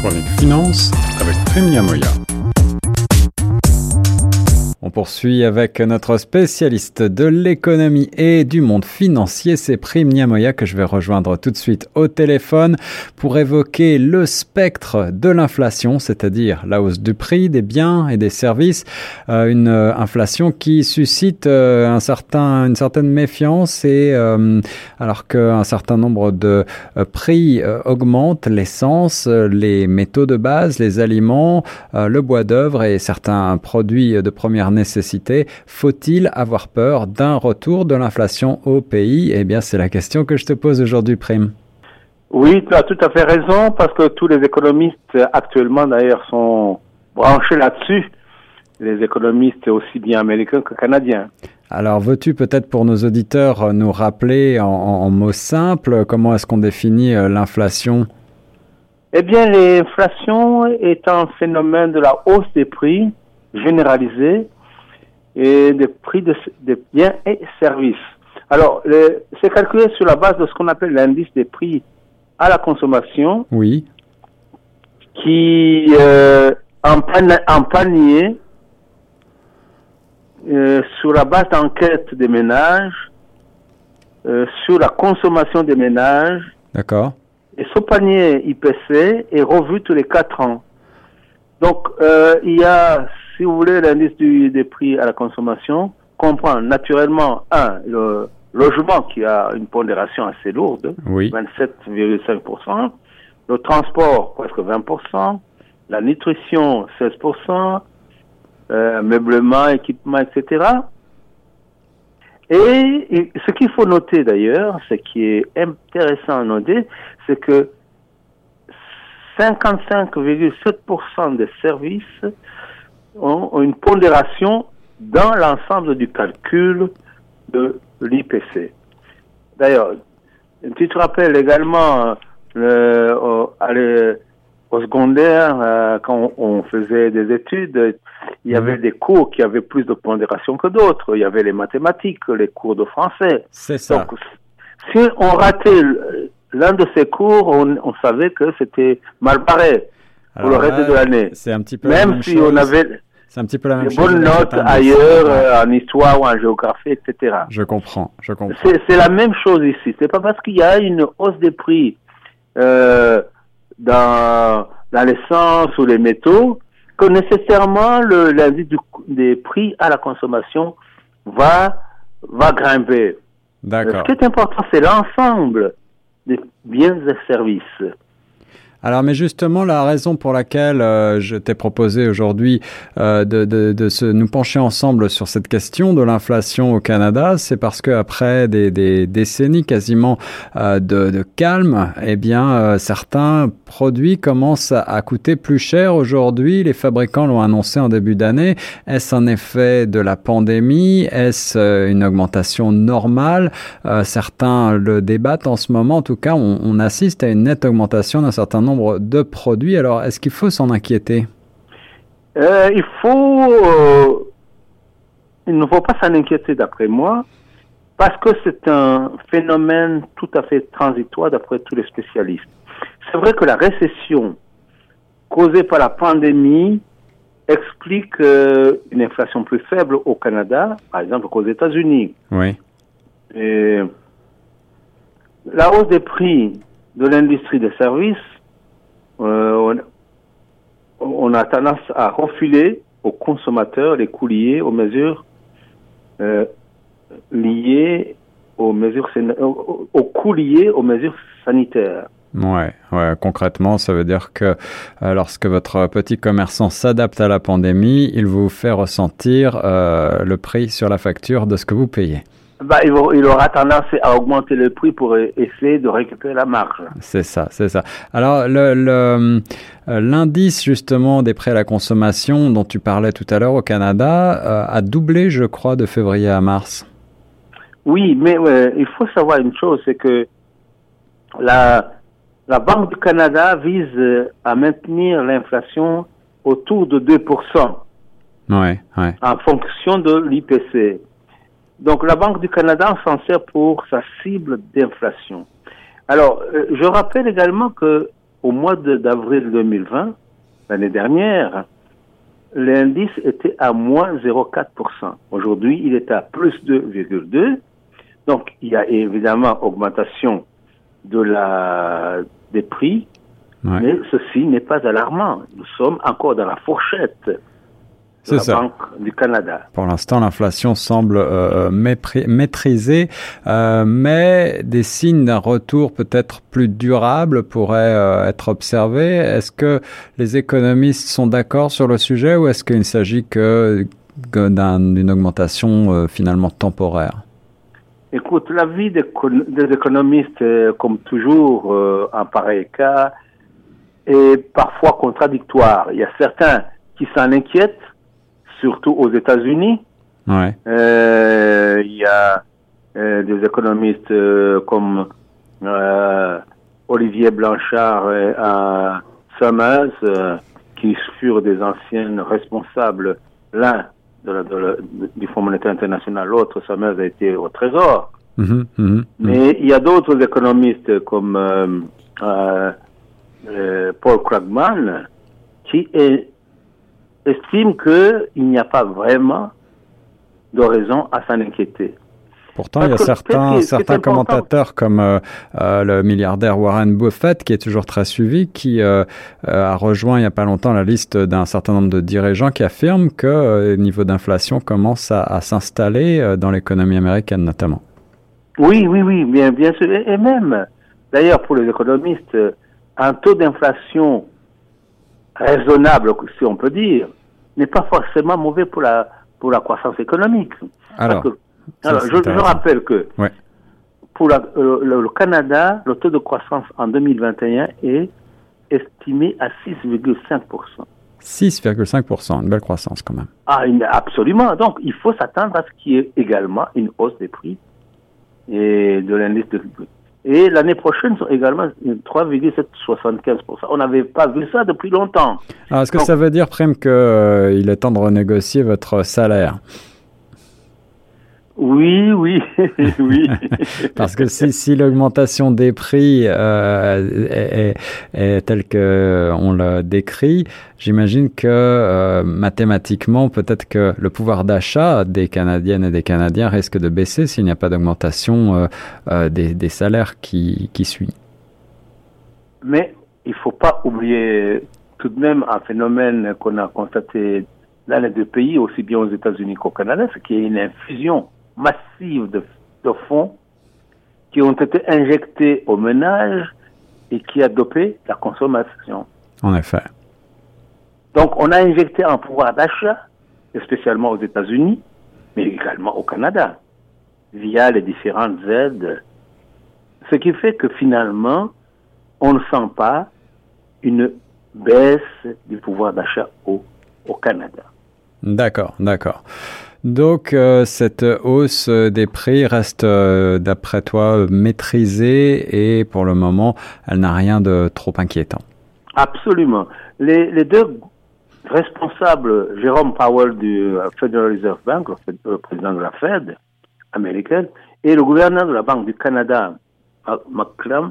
Chronique Finance avec Premia Moya. On poursuit avec notre spécialiste de l'économie et du monde financier, c'est Prime Niamoya que je vais rejoindre tout de suite au téléphone pour évoquer le spectre de l'inflation, c'est-à-dire la hausse du prix des biens et des services, euh, une euh, inflation qui suscite euh, un certain, une certaine méfiance et alors qu'un certain nombre de prix augmentent, l'essence, les métaux de base, les aliments, le bois d'œuvre et certains produits de première nécessité. Faut-il avoir peur d'un retour de l'inflation au pays? Eh bien, c'est la question que je te pose aujourd'hui, Prime. Oui, tu as tout à fait raison, parce que tous les économistes actuellement, d'ailleurs, sont branchés là-dessus. Les économistes aussi bien américains que canadiens. Alors, veux-tu peut-être pour nos auditeurs nous rappeler en, mots simples comment est-ce qu'on définit euh, l'inflation? Eh bien, l'inflation est un phénomène de la hausse des prix généralisée et des prix de, biens et services. Alors, c'est calculé sur la base de ce qu'on appelle l'indice des prix à la consommation. Oui. Qui, euh, en, panier, euh, sur la base d'enquête des ménages, euh, sur la consommation des ménages. D'accord. Et ce panier IPC est revu tous les quatre ans. Donc, euh, il y a si vous voulez, l'indice des prix à la consommation comprend naturellement, un, le logement qui a une pondération assez lourde, 27,5%, le transport presque 20%, la nutrition 16%, euh, meublement, équipement, etc. Et, ce qu'il faut noter d'ailleurs, ce qui est intéressant à noter, c'est que 55,7% des services ont une pondération dans l'ensemble du calcul de l'IPC. D'ailleurs, tu te rappelles également euh, au, au, secondaire, euh, quand on faisait des études, il y avait mhm. des cours qui avaient plus de pondération que d'autres. Il y avait les mathématiques, les cours de français. C'est ça. Donc, si on ratait l'un de ces cours, on, on savait que c'était mal barré pour le reste de l'année. C'est un petit peu même, si on avait c'est un petit peu la même des bonnes notes ailleurs euh, en histoire ou en géographie, etc. Je comprends, je comprends. C'est la même chose ici. C'est pas parce qu'il y a une hausse des prix euh, dans dans l'essence ou les métaux que nécessairement l'indice des prix à la consommation va va grimper. D'accord. Ce qui est important, c'est l'ensemble des biens et services. Alors, mais justement, la raison pour laquelle euh, je t'ai proposé aujourd'hui euh, de, de, de se, nous pencher ensemble sur cette question de l'inflation au Canada, c'est parce que après des, des décennies quasiment euh, de, de, calme, eh bien, euh, certains produits commencent à, coûter plus cher aujourd'hui. Les fabricants l'ont annoncé en début d'année. Est-ce un effet de la pandémie? Est-ce euh, une augmentation normale? Certains le débattent en ce moment. En tout cas, on, on assiste à une nette augmentation d'un certain nombre de produits. Alors, est-ce qu'il faut s'en inquiéter? Euh, Il faut. Euh, il ne faut pas s'en inquiéter, d'après moi, parce que c'est un phénomène tout à fait transitoire, d'après tous les spécialistes. C'est vrai que la récession causée par la pandémie explique euh, une inflation plus faible au Canada, par exemple qu'aux États-Unis. Oui. Et la hausse des prix de l'industrie des services euh, on, a tendance à refiler aux consommateurs les coûts liés aux mesures euh, liées aux mesures aux coûts liés aux mesures sanitaires. Ouais, ouais, concrètement, ça veut dire que euh, lorsque votre petit commerçant s'adapte à la pandémie, il vous fait ressentir le prix sur la facture de ce que vous payez bah, il, aura tendance à augmenter le prix pour essayer de récupérer la marge. C'est ça, c'est ça. Alors, le, euh, l'indice justement des prêts à la consommation dont tu parlais tout à l'heure au Canada euh, a doublé, je crois, de février à mars. Oui, mais il faut savoir une chose, c'est que la, la Banque du Canada vise à maintenir l'inflation autour de 2%. Ouais, ouais. En fonction de l'IPC. Donc la Banque du Canada s'en sert pour sa cible d'inflation. Alors, euh, je rappelle également que au mois d'avril 2020, l'année dernière, l'indice était à moins 0,4%. Aujourd'hui, il est à plus 2,2%. Donc, il y a évidemment augmentation de la, des prix, mais ceci n'est pas alarmant. Nous sommes encore dans la fourchette de la Banque du Canada. Pour l'instant, l'inflation semble euh, maîtrisée, euh, mais des signes d'un retour peut-être plus durable pourraient euh, être observés. Est-ce que les économistes sont d'accord sur le sujet ou est-ce qu'il ne s'agit que, d'une augmentation finalement temporaire? Écoute, l'avis des, des, économistes, comme toujours en pareil cas, est parfois contradictoire. Il y a certains qui s'en inquiètent, surtout aux États-Unis. Ouais. Euh, il y a euh, des économistes euh, comme Olivier Blanchard et Summers, qui furent des anciennes responsables, l'un du Fonds monétaire international, l'autre, Summers, a été au Trésor. Mhm, mhm, mhm. Mais il y a d'autres économistes comme Paul Krugman qui est estime qu'il n'y a pas vraiment de raison à s'en inquiéter. Pourtant, il y a certains, certains commentateurs comme euh, euh, le milliardaire Warren Buffett, qui est toujours très suivi, qui euh, a rejoint il n'y a pas longtemps la liste d'un certain nombre de dirigeants qui affirment que le niveau d'inflation commence à, s'installer dans l'économie américaine notamment. Oui, oui, oui, bien, bien sûr. Et même, d'ailleurs, pour les économistes, un taux d'inflation raisonnable, si on peut dire, n'est pas forcément mauvais pour la, pour la croissance économique. Alors, je, rappelle que pour la, euh, le, Canada, le taux de croissance en 2021 est estimé à 6,5%. 6,5%, une belle croissance quand même. Ah, absolument. Donc, il faut s'attendre à ce qu'il y ait également une hausse des prix et de l'indice de et l'année prochaine, également 3,75%. On n'avait pas vu ça depuis longtemps. Est-ce que ça veut dire, Prime, qu'il euh, est temps de renégocier votre salaire? Oui, oui, oui. Parce que si, si l'augmentation des prix euh, est, est, telle qu'on le décrit, j'imagine que euh, mathématiquement, peut-être que le pouvoir d'achat des Canadiennes et des Canadiens risque de baisser s'il n'y a pas d'augmentation euh, euh des, des, salaires qui, qui suit. Mais il ne faut pas oublier tout de même un phénomène qu'on a constaté dans les deux pays, aussi bien aux États-Unis qu'au Canada, c'est qu'il y a une infusion massive de, fonds qui ont été injectés au ménage et qui a dopé la consommation. En effet. Donc, on a injecté un pouvoir d'achat, spécialement aux États-Unis, mais également au Canada, via les différentes aides. Ce qui fait que finalement, on ne sent pas une baisse du pouvoir d'achat au, au Canada. D'accord, d'accord. Donc euh, cette hausse des prix reste, euh, d'après toi, maîtrisée et pour le moment, elle n'a rien de trop inquiétant. Absolument. Les, deux responsables, Jérôme Powell du euh, Federal Reserve Bank, le président de la Fed américaine, et le gouverneur de la Banque du Canada, McClellan,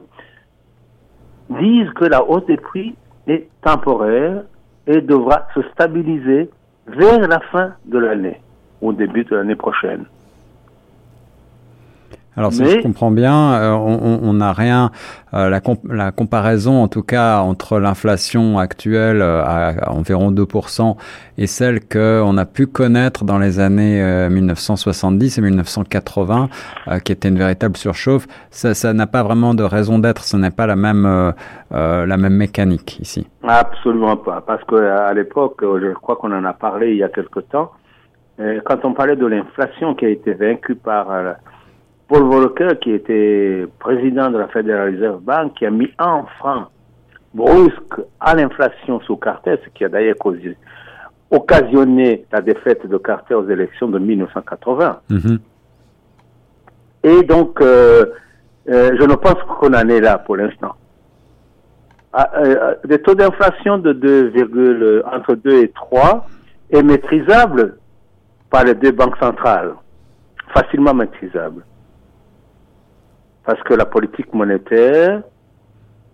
disent que la hausse des prix est temporaire et devra se stabiliser vers la fin de l'année au début de l'année prochaine. Alors, si je comprends bien, euh, on n'a rien, euh, la, la, comparaison en tout cas entre l'inflation actuelle euh, à, environ 2% et celle qu'on a pu connaître dans les années 1970 et 1980, qui était une véritable surchauffe, ça n'a pas vraiment de raison d'être, ce n'est pas la même, la même mécanique ici. Absolument pas, parce qu'à l'époque, je crois qu'on en a parlé il y a quelque temps, quand on parlait de l'inflation qui a été vaincue par euh, Paul Volcker, qui était président de la Federal Reserve Bank, qui a mis un franc brusque à l'inflation sous Carter, ce qui a d'ailleurs occasionné la défaite de Carter aux élections de 1980. Mm-hmm. Et donc, euh, je ne pense qu'on en est là pour l'instant. Ah, des taux d'inflation de 2, entre 2 et 3 est maîtrisable par les deux banques centrales, facilement maîtrisable. Parce que la politique monétaire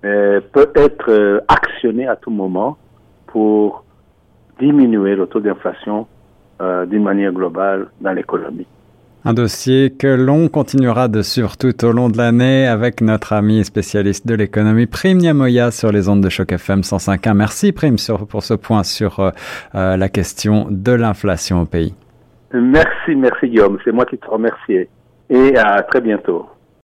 peut être actionné à tout moment pour diminuer le taux d'inflation d'une manière globale dans l'économie. Un dossier que l'on continuera de suivre tout au long de l'année avec notre ami spécialiste de l'économie, Prime Niamoya, sur les ondes de choc FM 105.1. Merci Prime pour ce point sur euh, euh, la question de l'inflation au pays. Merci, merci Guillaume. C'est moi qui te remercie. Et à très bientôt.